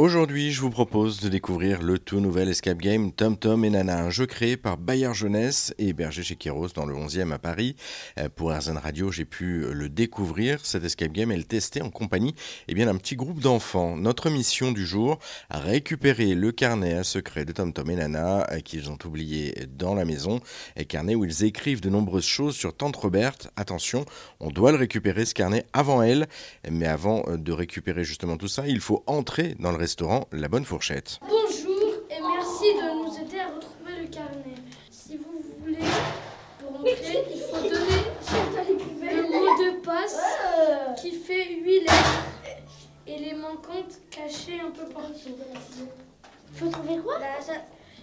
Aujourd'hui, je vous propose de découvrir le tout nouvel escape game Tom Tom et Nana, un jeu créé par Bayard Jeunesse et hébergé chez Kéros dans le 11e à Paris. Euh, pour RZN Radio, j'ai pu le découvrir, cet escape game, et le tester en compagnie eh bien, d'un petit groupe d'enfants. Notre mission du jour, récupérer le carnet à secret de Tom Tom et Nana euh, qu'ils ont oublié dans la maison, et carnet où ils écrivent de nombreuses choses sur Tante Roberte. Attention, on doit le récupérer ce carnet avant elle, mais avant de récupérer justement tout ça, il faut entrer dans le restaurant La Bonne Fourchette. Bonjour et merci de nous aider à retrouver le carnet. Si vous voulez, pour entrer, il faut donner le mot de passe qui fait 8 lettres et les manquantes cachées un peu partout. Il faut trouver quoi?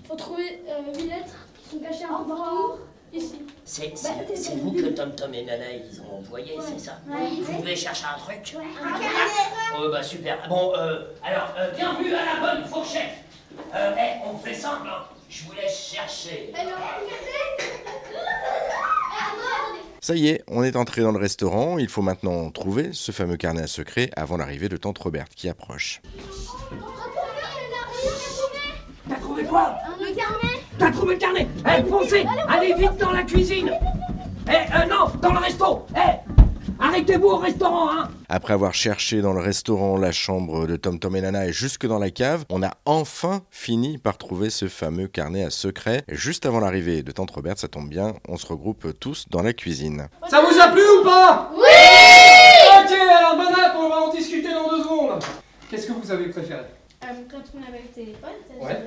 Il faut trouver 8 lettres qui sont cachées un peu partout. Ici. C'est c'est vous que Tom Tom et Nana ils ont envoyé, c'est ça Vous voulez chercher un truc Oh bah super. Bon, euh, alors, euh, bienvenue à la bonne fourchette. Euh, eh, on fait simple, hein. Je vous laisse chercher. Ça y est, on est entré dans le restaurant. Il faut maintenant trouver ce fameux carnet à secret avant l'arrivée de Tante Roberte qui approche. T'as trouvé quoi? Le carnet T'as trouvé le carnet. Eh, foncez. Allez vite dans la cuisine. Eh, euh, non, dans le resto. Eh, arrêtez-vous au restaurant, hein. Après avoir cherché dans le restaurant, la chambre de Tom Tom et Nana et jusque dans la cave, on a enfin fini par trouver ce fameux carnet à secret. Et juste avant l'arrivée de Tante Roberte, ça tombe bien, on se regroupe tous dans la cuisine. Ça vous a plu ou pas? Oui! Ok, alors bonne app, on va en discuter dans deux secondes. Qu'est-ce que vous avez préféré? Quand on avait le téléphone, ça Ouais.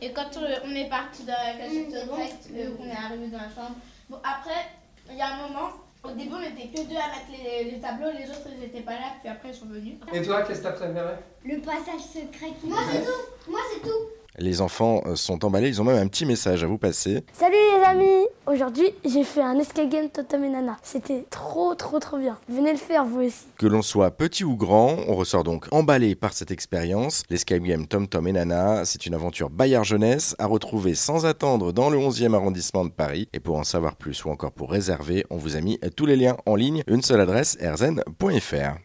Et quand euh, on est parti dans la cachette secrète, euh, qu'on est arrivé dans la chambre. Bon, après, il y a un moment, au début, on était que deux à mettre les, les tableaux, les autres, ils étaient pas là, puis après, ils sont venus. Et toi, qu'est-ce que t'as préféré? Le passage secret qui Moi, c'est tout. Moi, c'est tout. Les enfants euh, sont emballés, ils ont même un petit message à vous passer. Salut les amis Aujourd'hui, j'ai fait un escape game Totem et Nana. C'était trop trop trop bien. Venez le faire vous aussi. Que l'on soit petit ou grand, on ressort donc emballé par cette expérience. L'escape game Tom Tom et Nana, c'est une aventure Bayard Jeunesse à retrouver sans attendre dans le 11e arrondissement de Paris. Et pour en savoir plus ou encore pour réserver, on vous a mis tous les liens en ligne, une seule adresse, erzen.fr.